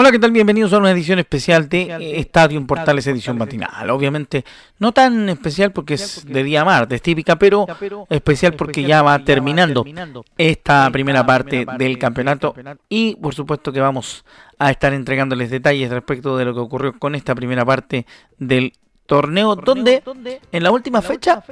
Hola, ¿qué tal? Bienvenidos a una edición especial de Estadio Portales Edición Matinal. Obviamente, no tan especial porque es de día martes, típica, pero especial porque ya va terminando esta primera parte del campeonato y por supuesto que vamos a estar entregándoles detalles respecto de lo que ocurrió con esta primera parte del torneo, donde en la última fecha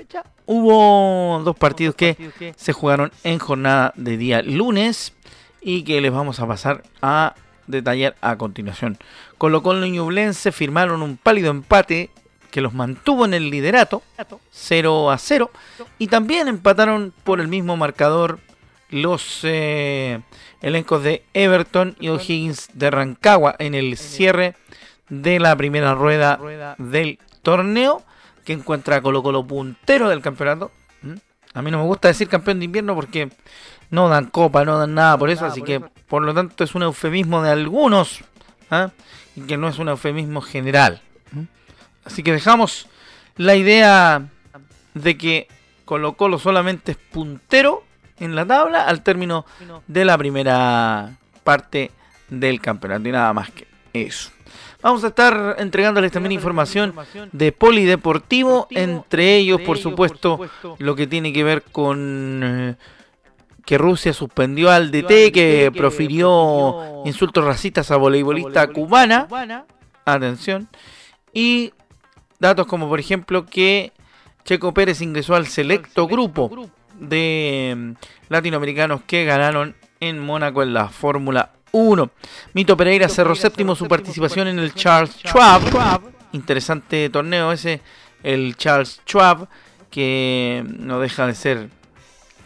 hubo dos partidos que se jugaron en jornada de día lunes y que les vamos a pasar a detallar a continuación. Colo Colo y Ñublense firmaron un pálido empate que los mantuvo en el liderato, 0 a 0, y también empataron por el mismo marcador los eh, elencos de Everton y O'Higgins de Rancagua en el cierre de la primera rueda del torneo, que encuentra a Colo Colo puntero del campeonato. ¿Mm? A mí no me gusta decir campeón de invierno porque no dan copa, no dan nada por eso, así que por lo tanto es un eufemismo de algunos ¿ah? y que no es un eufemismo general. Así que dejamos la idea de que Colo Colo solamente es puntero en la tabla al término de la primera parte del campeonato y nada más que eso. Vamos a estar entregándoles también información de polideportivo, entre ellos, por supuesto, lo que tiene que ver con eh, que Rusia suspendió al DT que profirió insultos racistas a voleibolista cubana. Atención. Y datos como por ejemplo que Checo Pérez ingresó al selecto grupo de mm, latinoamericanos que ganaron en Mónaco en la Fórmula 1. Mito Pereira cerró séptimo su participación en el Charles Schwab. Interesante torneo ese, el Charles Schwab, que no deja de ser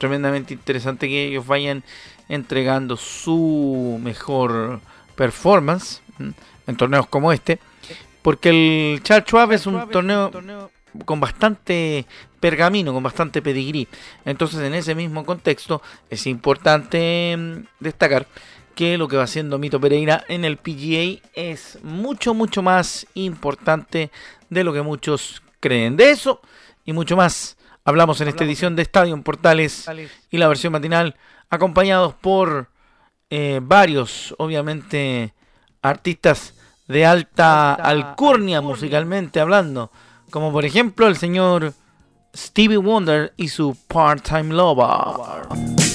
tremendamente interesante que ellos vayan entregando su mejor performance en torneos como este, porque el Charles Schwab es un torneo con bastante pergamino, con bastante pedigrí. Entonces, en ese mismo contexto, es importante destacar que lo que va haciendo Mito Pereira en el PGA es mucho, mucho más importante de lo que muchos creen. De eso y mucho más Hablamos en esta edición de Estadio Portales y la versión matinal, acompañados por eh, varios, obviamente, artistas de alta alcurnia musicalmente hablando, como por ejemplo el señor Stevie Wonder y su Part-Time Lover.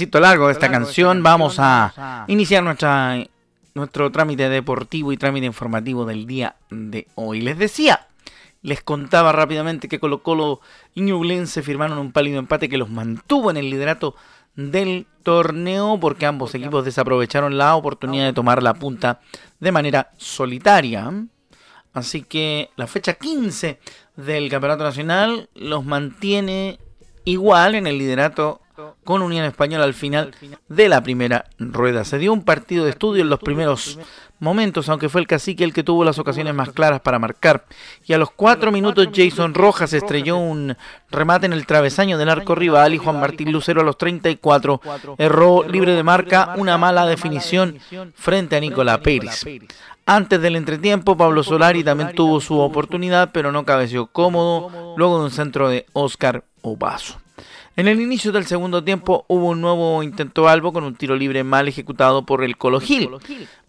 Pedacito largo de esta canción vamos a iniciar nuestra, nuestro trámite deportivo y trámite informativo del día de hoy. Les decía, les contaba rápidamente que Colo Colo y Ñublense firmaron un pálido empate que los mantuvo en el liderato del torneo porque ambos equipos desaprovecharon la oportunidad de tomar la punta de manera solitaria. Así que la fecha 15 del Campeonato Nacional los mantiene igual en el liderato con Unión Española al final de la primera rueda. Se dio un partido de estudio en los primeros momentos, aunque fue el cacique el que tuvo las ocasiones más claras para marcar. Y a los cuatro minutos Jason Rojas estrelló un remate en el travesaño del arco rival y Juan Martín Lucero a los 34 erró libre de marca una mala definición frente a Nicolás Pérez. Antes del entretiempo, Pablo Solari también tuvo su oportunidad, pero no cabeció cómodo luego de un centro de Oscar Obaso. En el inicio del segundo tiempo hubo un nuevo intento albo con un tiro libre mal ejecutado por el Colo Gil,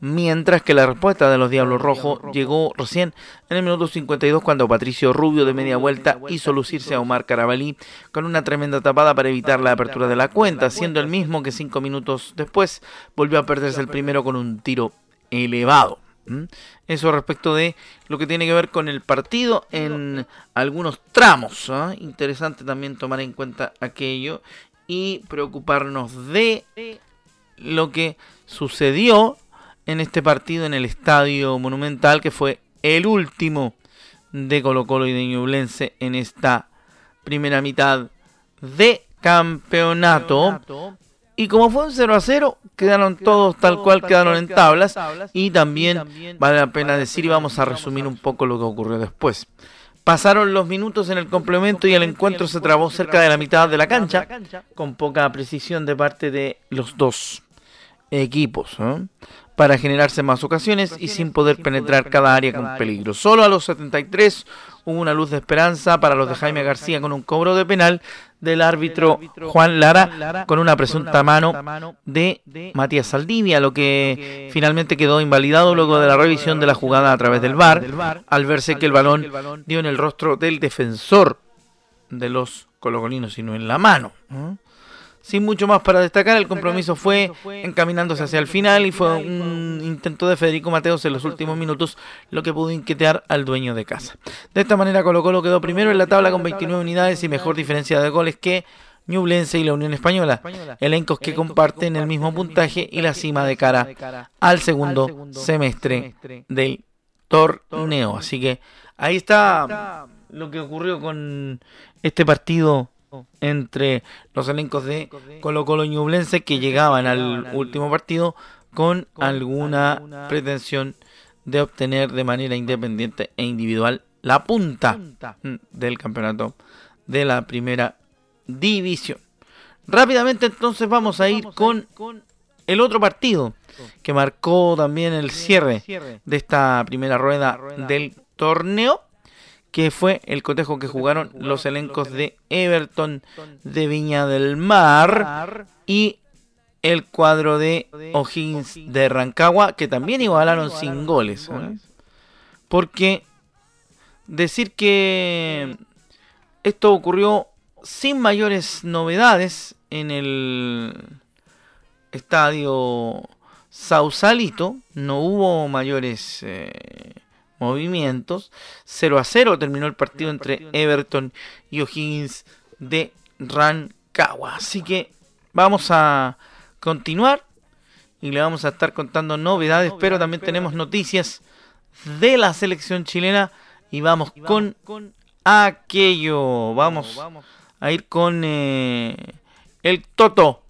mientras que la respuesta de los Diablos Rojos llegó recién en el minuto 52 cuando Patricio Rubio de media vuelta hizo lucirse a Omar Carabalí con una tremenda tapada para evitar la apertura de la cuenta, siendo el mismo que cinco minutos después volvió a perderse el primero con un tiro elevado. Eso respecto de lo que tiene que ver con el partido en algunos tramos. ¿ah? Interesante también tomar en cuenta aquello y preocuparnos de lo que sucedió en este partido en el Estadio Monumental, que fue el último de Colo Colo y de Ñublense en esta primera mitad de campeonato. Y como fue un 0 a 0, quedaron todos tal cual quedaron en tablas. Y también vale la pena decir y vamos a resumir un poco lo que ocurrió después. Pasaron los minutos en el complemento y el encuentro se trabó cerca de la mitad de la cancha, con poca precisión de parte de los dos equipos, para generarse más ocasiones y sin poder penetrar cada área con peligro. Solo a los 73 hubo una luz de esperanza para los de Jaime García con un cobro de penal del árbitro Juan Lara con una presunta mano de Matías Saldivia, lo que finalmente quedó invalidado luego de la revisión de la jugada a través del VAR, al verse que el balón dio en el rostro del defensor de los colocolinos, sino en la mano. Sin mucho más para destacar, el compromiso fue encaminándose hacia el final y fue un intento de Federico Mateos en los últimos minutos lo que pudo inquietar al dueño de casa. De esta manera Colo Colo quedó primero en la tabla con 29 unidades y mejor diferencia de goles que Ñublense y la Unión Española, elencos que comparten el mismo puntaje y la cima de cara al segundo semestre del torneo. Así que ahí está lo que ocurrió con este partido entre los elencos de Colo Colo Ñublense que llegaban al último partido con alguna pretensión de obtener de manera independiente e individual la punta del campeonato de la primera división. Rápidamente entonces vamos a ir con el otro partido que marcó también el cierre de esta primera rueda del torneo que fue el cotejo que jugaron los elencos de Everton de Viña del Mar y el cuadro de O'Higgins de Rancagua, que también igualaron sin goles. ¿eh? Porque decir que esto ocurrió sin mayores novedades en el estadio Sausalito, no hubo mayores eh, movimientos. 0 a 0 terminó el partido entre Everton y O'Higgins de Rancagua. Así que vamos a continuar y le vamos a estar contando novedades, pero también tenemos noticias de la selección chilena y vamos con aquello. Vamos a ir con eh, el Toto.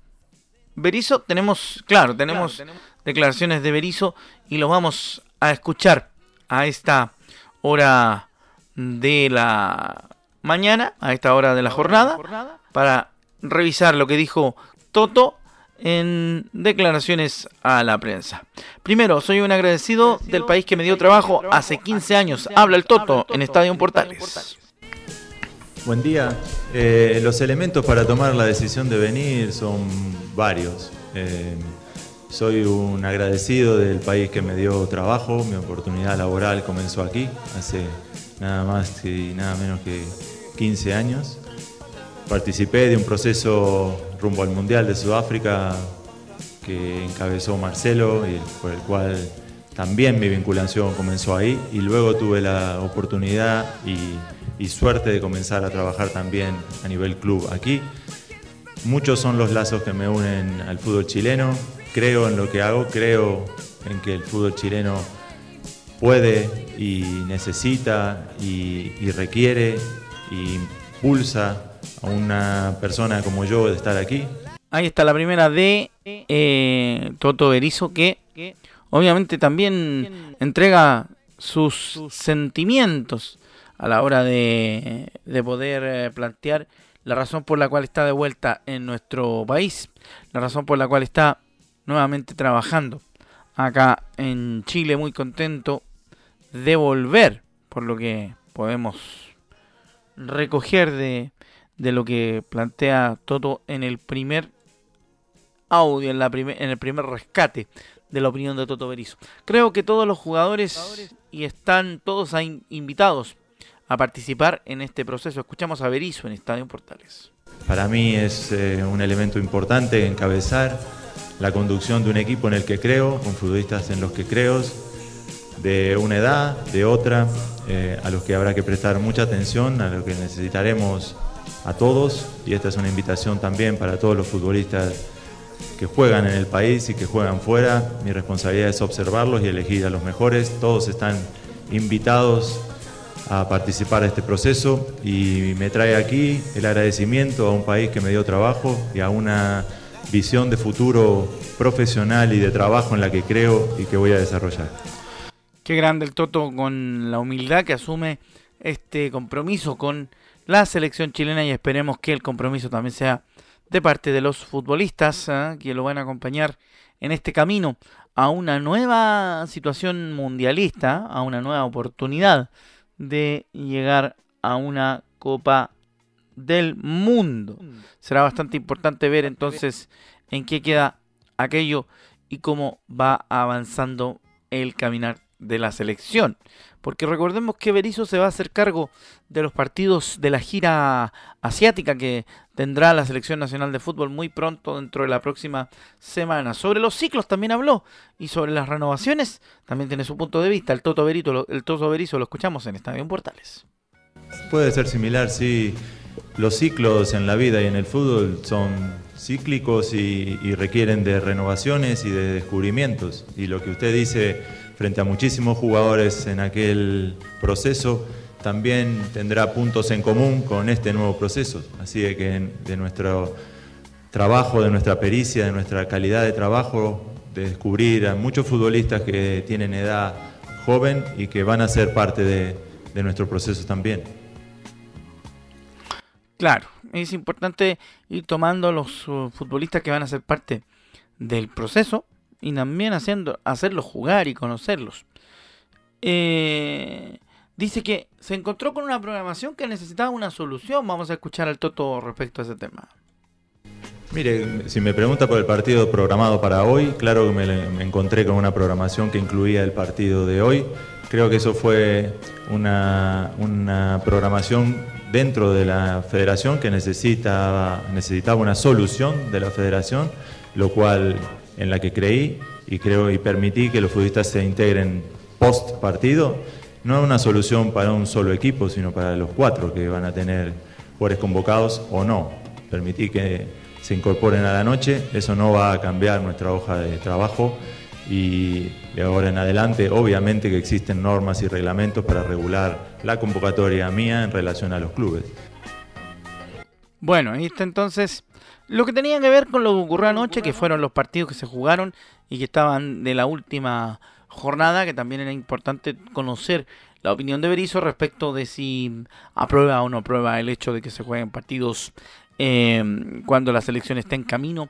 Berizo, tenemos, claro, tenemos declaraciones de Berizo y lo vamos a escuchar a esta hora de la mañana, a esta hora de la jornada, para revisar lo que dijo Toto en declaraciones a la prensa. Primero, soy un agradecido del país que me dio trabajo hace 15 años. Habla el Toto en Estadio Portales. Buen día. Eh, los elementos para tomar la decisión de venir son varios. Eh, soy un agradecido del país que me dio trabajo, mi oportunidad laboral comenzó aquí, hace nada más y nada menos que 15 años. Participé de un proceso rumbo al Mundial de Sudáfrica que encabezó Marcelo y por el cual también mi vinculación comenzó ahí y luego tuve la oportunidad y, suerte de comenzar a trabajar también a nivel club aquí. Muchos son los lazos que me unen al fútbol chileno, creo en lo que hago, creo en que el fútbol chileno puede y necesita y, requiere y impulsa a una persona como yo de estar aquí. Ahí está la primera de eh, Toto Berizo que obviamente también entrega sus sentimientos a la hora de, de poder eh, plantear la razón por la cual está de vuelta en nuestro país, la razón por la cual está nuevamente trabajando acá en Chile, muy contento de volver, por lo que podemos recoger de, de lo que plantea Toto en el primer audio, en, la en el primer rescate de la opinión de Toto Berizo. Creo que todos los jugadores y están todos invitados a participar en este proceso. Escuchamos a Berizo en Estadio Portales. Para mí es eh, un elemento importante encabezar la conducción de un equipo en el que creo, con futbolistas en los que creo, de una edad, de otra, eh, a los que habrá que prestar mucha atención, a los que necesitaremos a todos, y esta es una invitación también para todos los futbolistas que juegan en el país y que juegan fuera. Mi responsabilidad es observarlos y elegir a los mejores. Todos están invitados a participar de este proceso y me trae aquí el agradecimiento a un país que me dio trabajo y a una visión de futuro profesional y de trabajo en la que creo y que voy a desarrollar. Qué grande el Toto con la humildad que asume este compromiso con la selección chilena y esperemos que el compromiso también sea de parte de los futbolistas ¿eh? que lo van a acompañar en este camino a una nueva situación mundialista, a una nueva oportunidad de llegar a una Copa del Mundo. Será bastante importante ver entonces en qué queda aquello y cómo va avanzando el caminar de la selección. Porque recordemos que Berizzo se va a hacer cargo de los partidos de la gira asiática que tendrá la Selección Nacional de Fútbol muy pronto dentro de la próxima semana. Sobre los ciclos también habló y sobre las renovaciones también tiene su punto de vista. El Toto, Berito, el Toto Berizzo lo escuchamos en Estadio Portales. Puede ser similar, sí. Los ciclos en la vida y en el fútbol son cíclicos y, requieren de renovaciones y de descubrimientos. Y lo que usted dice frente a muchísimos jugadores en aquel proceso, también tendrá puntos en común con este nuevo proceso. Así que de nuestro trabajo, de nuestra pericia, de nuestra calidad de trabajo, de descubrir a muchos futbolistas que tienen edad joven y que van a ser parte de, de nuestro proceso también. Claro, es importante ir tomando a los uh, futbolistas que van a ser parte del proceso y también haciendo, hacerlos jugar y conocerlos. Eh, dice que se encontró con una programación que necesitaba una solución. Vamos a escuchar al Toto respecto a ese tema. Mire, si me pregunta por el partido programado para hoy, claro que me, encontré con una programación que incluía el partido de hoy. Creo que eso fue una, una programación dentro de la federación que necesitaba, necesitaba una solución de la federación, lo cual en la que creí y creo y permití que los futbolistas se integren post partido, no es una solución para un solo equipo, sino para los cuatro que van a tener jugadores convocados o no. Permití que se incorporen a la noche, eso no va a cambiar nuestra hoja de trabajo y de ahora en adelante obviamente que existen normas y reglamentos para regular la convocatoria mía en relación a los clubes. Bueno, ahí está entonces lo que tenía que ver con lo que ocurrió anoche, que fueron los partidos que se jugaron y que estaban de la última jornada, que también era importante conocer la opinión de Berizzo respecto de si aprueba o no aprueba el hecho de que se jueguen partidos em, cuando la selección está en camino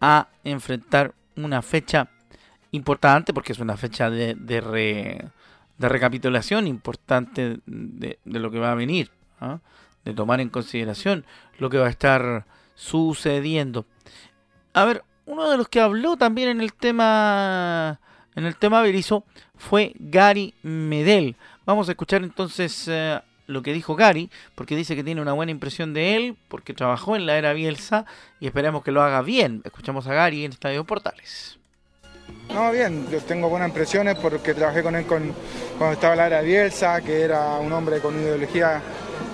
a enfrentar una fecha importante, porque es una fecha de, de, recapitulación importante de, lo que va a venir, ¿ah? de tomar en consideración lo que va a estar sucediendo. A ver, uno de los que habló también en el tema en el tema Berizzo fue Gary Medel. Vamos a escuchar entonces eh, lo que dijo Gary, porque dice que tiene una buena impresión de él, porque trabajó en la era Bielsa y esperemos que lo haga bien. Escuchamos a Gary en Estadio Portales. No, bien, yo tengo buenas impresiones porque trabajé con él con, cuando estaba en la era Bielsa, que era un hombre con ideología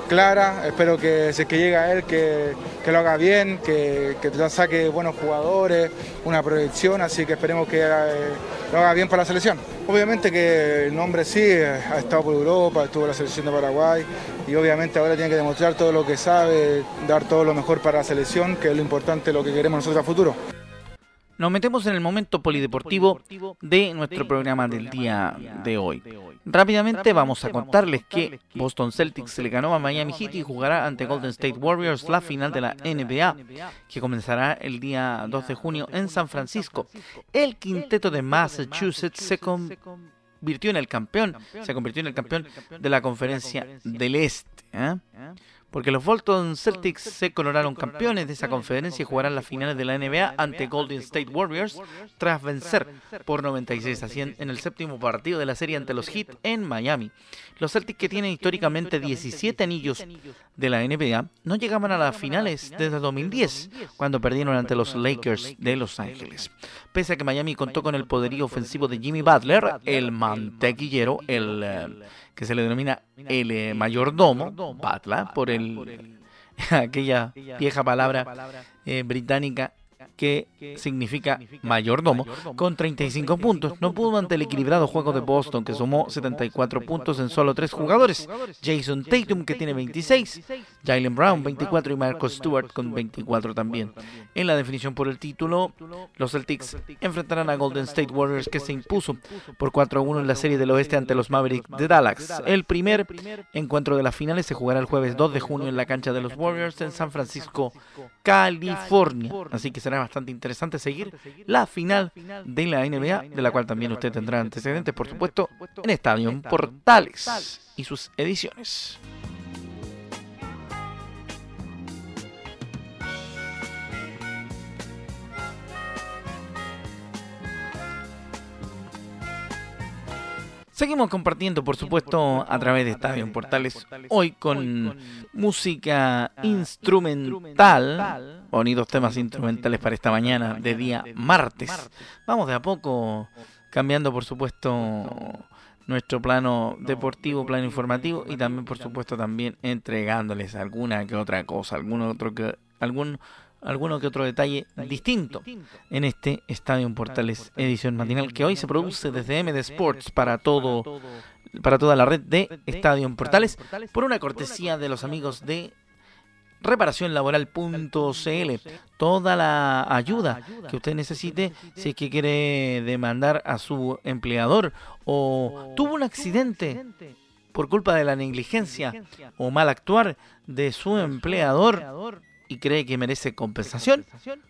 clara. Espero que si es que llega él, que, lo haga bien, que, que saque buenos jugadores, una proyección, así que esperemos que lo haga bien para la selección. Obviamente que el nombre sí, ha estado por Europa, estuvo en la selección de Paraguay y obviamente ahora tiene que demostrar todo lo que sabe, dar todo lo mejor para la selección, que es lo importante, lo que queremos nosotros a futuro. Nos metemos en el momento polideportivo de nuestro programa del día de hoy. Rápidamente vamos a contarles que Boston Celtics le ganó a Miami Heat y jugará ante Golden State Warriors la final de la NBA, que comenzará el día 2 de junio en San Francisco. El quinteto de Massachusetts se convirtió en el campeón, se convirtió en el campeón de la conferencia del Este. ¿eh? Porque los Bolton Celtics se coronaron campeones de esa conferencia y jugarán las finales de la NBA ante Golden State Warriors tras vencer por 96 a 100 en el séptimo partido de la serie ante los Heat en Miami. Los Celtics que tienen históricamente 17 anillos de la NBA no llegaban a las finales desde 2010 cuando perdieron ante los Lakers de Los Ángeles. Pese a que Miami contó con el poderío ofensivo de Jimmy Butler, el mantequillero, el eh, que se le denomina el eh, mayordomo, Butler, por el aquella vieja palabra. eh, británica que significa mayordomo, con 35 puntos. No pudo ante el equilibrado juego de Boston, que sumó 74 puntos en solo tres jugadores. Jason Tatum, que tiene 26, Jalen Brown, 24 y Marcus Stewart con 24 también. En la definición por el título, los Celtics enfrentarán a Golden State Warriors, que se impuso por 4-1 en la serie del oeste ante los Mavericks de Dallas. El primer encuentro de las finales se jugará el jueves 2 de junio en la cancha de los Warriors en San Francisco, California. Así que será bastante interesante seguir la final de la NBA, de la cual también usted tendrá antecedentes, por supuesto, en Estadio Portales y sus ediciones. Seguimos compartiendo, por supuesto, a través de Estadio Portales, hoy con música instrumental, bonitos temas instrumentales para esta mañana de día martes. Vamos de a poco cambiando, por supuesto, nuestro plano deportivo, plano informativo y también, por supuesto, también entregándoles alguna que otra cosa, algún otro que algún alguno que otro detalle distinto en este Estadio Portales edición matinal que hoy se produce desde MD Sports para todo para toda la red de Estadio Portales por una cortesía de los amigos de reparacionlaboral.cl toda la ayuda que usted necesite si es que quiere demandar a su empleador o tuvo un accidente por culpa de la negligencia o mal actuar de su empleador y cree que merece compensación,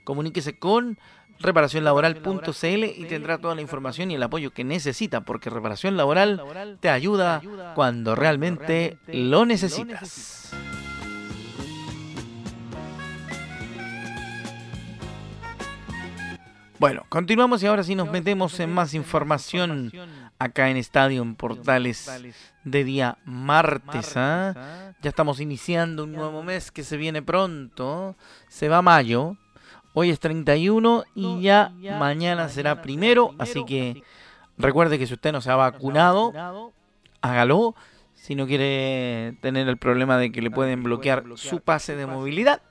comuníquese con reparacionlaboral.cl y tendrá toda la información y el apoyo que necesita, porque reparación laboral te ayuda cuando realmente lo necesitas. Bueno, continuamos y ahora sí nos metemos en más información acá en Estadio en Portales de día martes. ¿ah? Ya estamos iniciando un nuevo mes que se viene pronto. Se va mayo. Hoy es 31 y ya mañana será primero. Así que recuerde que si usted no se ha vacunado, hágalo. Si no quiere tener el problema de que le pueden bloquear su pase de movilidad,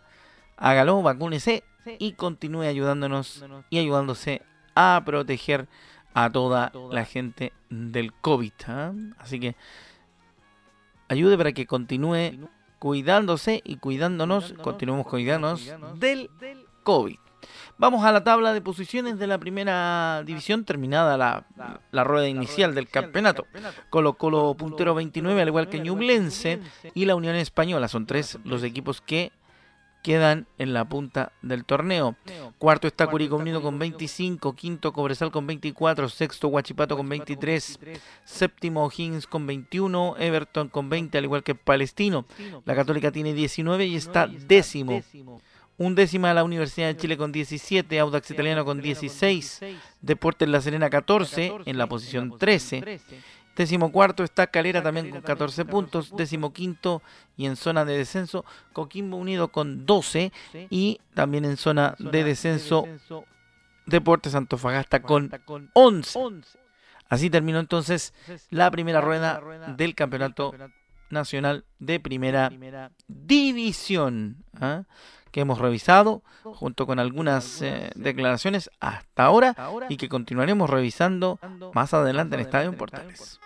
hágalo, vacúnese y continúe ayudándonos y ayudándose a proteger a toda la gente del COVID. ¿ah? Así que ayude para que continúe cuidándose y cuidándonos, continuemos cuidándonos del COVID. Vamos a la tabla de posiciones de la primera división, terminada la, la rueda inicial del campeonato. Colo Colo puntero 29, al igual que Ñublense y la Unión Española. Son tres los equipos que quedan en la punta del torneo. Cuarto está Curicó Unido con 25, quinto Cobresal con 24, sexto Huachipato con 23, séptimo O'Higgins con 21, Everton con 20, al igual que Palestino. La Católica tiene 19 y está décimo. Un décima la Universidad de Chile con 17, Audax Italiano con 16, Deportes La Serena 14 en la posición 13. Décimo cuarto está Calera también con 14 puntos. Décimo quinto y en zona de descenso Coquimbo Unido con 12 y también en zona de descenso Deportes Antofagasta con 11. Así terminó entonces la primera rueda del campeonato nacional de primera división. ¿ah? que hemos revisado junto con algunas eh, declaraciones hasta ahora y que continuaremos revisando más adelante en Estadio Portales.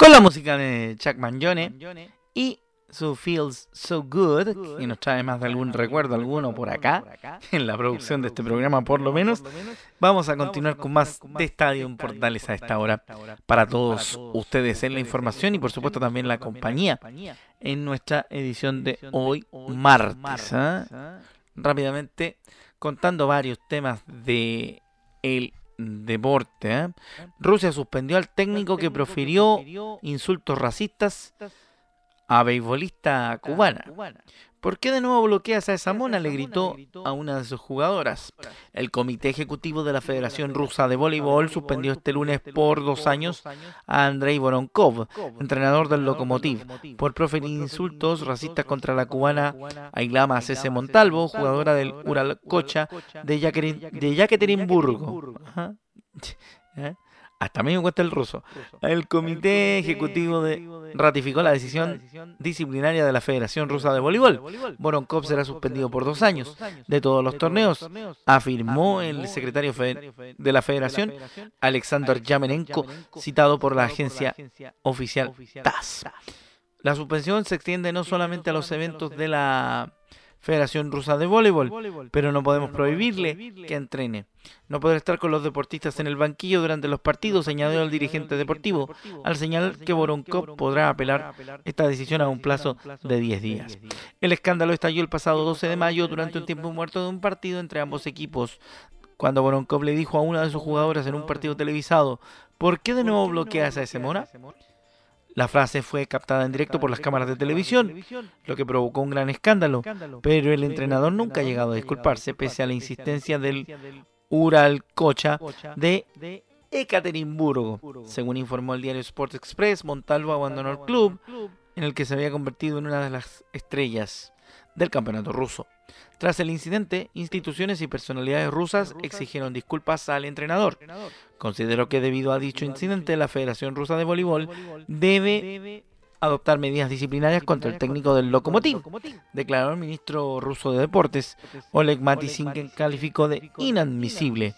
Con la música de Chuck Mangione y su Feels So Good, y nos trae más de algún recuerdo alguno por acá, en la producción de este programa por lo menos, vamos a continuar con más de Estadio Portales a esta hora para todos ustedes en la información y por supuesto también la compañía en nuestra edición de hoy martes. ¿ah? Rápidamente contando varios temas de el deporte. ¿eh? Rusia suspendió al técnico que profirió insultos racistas a beisbolista cubana. ¿Por qué de nuevo bloqueas a esa mona? le gritó a una de sus jugadoras. El Comité Ejecutivo de la Federación Rusa de Voleibol suspendió este lunes por dos años a Andrei Voronkov, entrenador del Lokomotiv, por proferir insultos racistas contra la cubana Ailama Cese Montalvo, jugadora del Ural Cocha de, Yekaterinburgo. hasta me cuesta el ruso. El Comité Ejecutivo de, ratificó la decisión disciplinaria de la Federación Rusa de Voleibol. Voronkov será suspendido por dos años de todos los torneos, afirmó el secretario de la Federación, Alexander Yamenenko, citado por la agencia oficial TAS. La suspensión se extiende no solamente a los eventos de la Federación Rusa de Voleibol, pero no podemos prohibirle que entrene. No podrá estar con los deportistas en el banquillo durante los partidos, añadió el dirigente deportivo, al señalar que Voronkov podrá apelar esta decisión a un plazo de 10 días. El escándalo estalló el pasado 12 de mayo durante un tiempo muerto de un partido entre ambos equipos, cuando Voronkov le dijo a una de sus jugadoras en un partido televisado, ¿por qué de nuevo bloqueas a ese mona? La frase fue captada en directo por las cámaras de televisión, lo que provocó un gran escándalo, pero el entrenador nunca ha llegado a disculparse pese a la insistencia del Ural Cocha de Ekaterimburgo. Según informó el diario Sports Express, Montalvo abandonó el club en el que se había convertido en una de las estrellas del campeonato ruso. Tras el incidente, instituciones y personalidades rusas exigieron disculpas al entrenador. Consideró que debido a dicho incidente, la Federación Rusa de Voleibol debe adoptar medidas disciplinarias contra el técnico del Lokomotiv, declaró el ministro ruso de Deportes, Oleg Matizin, que calificó de inadmisible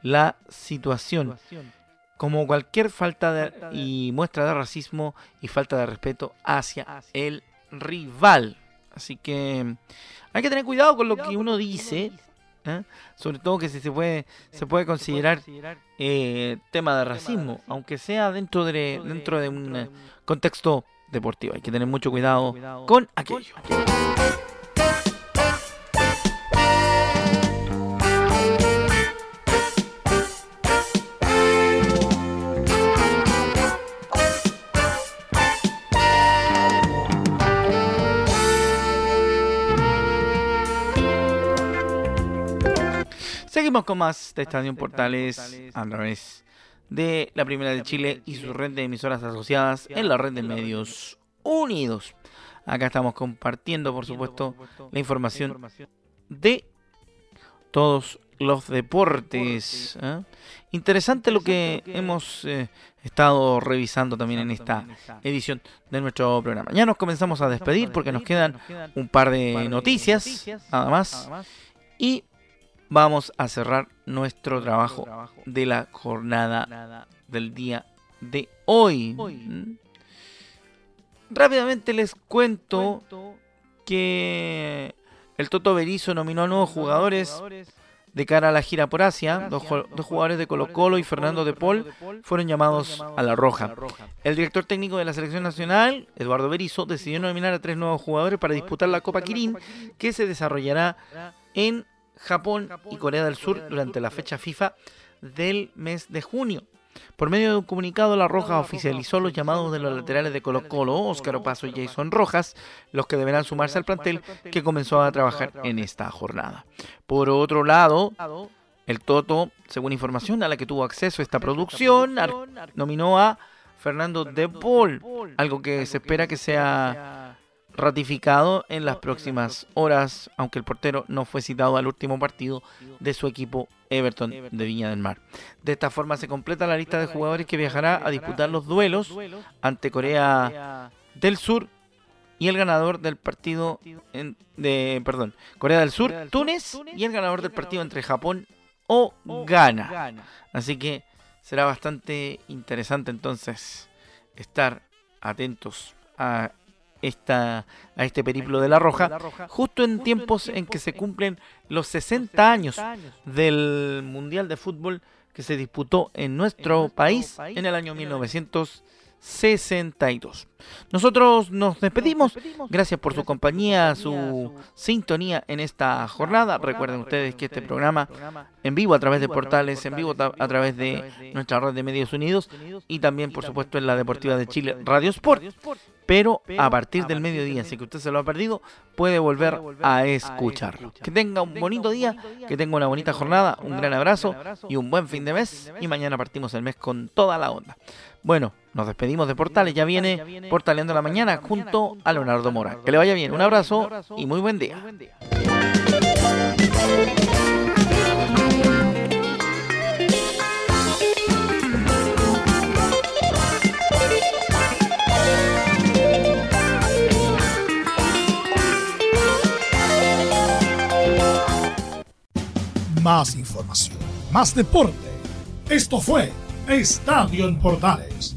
la situación como cualquier falta de, y muestra de racismo y falta de respeto hacia el rival. Así que hay que tener cuidado con lo que uno dice, ¿eh? sobre todo que se puede, se puede considerar eh, tema de racismo, aunque sea dentro de, dentro de un contexto deportivo. Hay que tener mucho cuidado con aquello. Seguimos con más de Estadio Portales a través de la Primera de Chile y su red de emisoras asociadas en la red de medios unidos. Acá estamos compartiendo, por supuesto, la información de todos los deportes. ¿eh? Interesante lo que hemos eh, estado revisando también en esta edición de nuestro programa. Ya nos comenzamos a despedir porque nos quedan un par de noticias, nada más. Y vamos a cerrar nuestro trabajo de la jornada del día de hoy. ¿Mm? Rápidamente les cuento que el Toto Berizo nominó a nuevos jugadores de cara a la gira por Asia. Dos, jugadores de Colo Colo y Fernando de Paul fueron llamados a la roja. El director técnico de la selección nacional, Eduardo Berizo, decidió nominar a tres nuevos jugadores para disputar la Copa Kirin, que se desarrollará en Japón y Corea del Sur durante la fecha FIFA del mes de junio. Por medio de un comunicado, La Roja oficializó los llamados de los laterales de Colo Colo, Óscar Opaso y Jason Rojas, los que deberán sumarse al plantel que comenzó a trabajar en esta jornada. Por otro lado, el Toto, según información a la que tuvo acceso esta producción, nominó a Fernando De Paul, algo que se espera que sea ratificado en las próximas horas, aunque el portero no fue citado al último partido de su equipo Everton de Viña del Mar. De esta forma se completa la lista de jugadores que viajará a disputar los duelos ante Corea del Sur y el ganador del partido de perdón, Corea del Sur, Túnez y el ganador del partido entre Japón o Ghana. Así que será bastante interesante entonces estar atentos a esta, a este periplo de la Roja, justo en tiempos en que se cumplen los 60 años del Mundial de Fútbol que se disputó en nuestro país en el año 1900. 62. Nosotros nos despedimos. Gracias por su compañía, su sintonía en esta jornada. Recuerden ustedes que este programa en vivo a través de portales, en vivo a través de nuestra red de medios unidos y también, por supuesto, en la Deportiva de Chile, Radio Sport. Pero a partir del mediodía, si que usted se lo ha perdido, puede volver a escucharlo. Que tenga un bonito día, que tenga una bonita jornada, un gran abrazo y un buen fin de mes. Y mañana partimos el mes con toda la onda. Bueno, nos despedimos de Portales. Ya viene Portaleando la Mañana junto a Leonardo Mora. Que le vaya bien. Un abrazo y muy buen día. Más información, más deporte. Esto fue Estadio en Portales,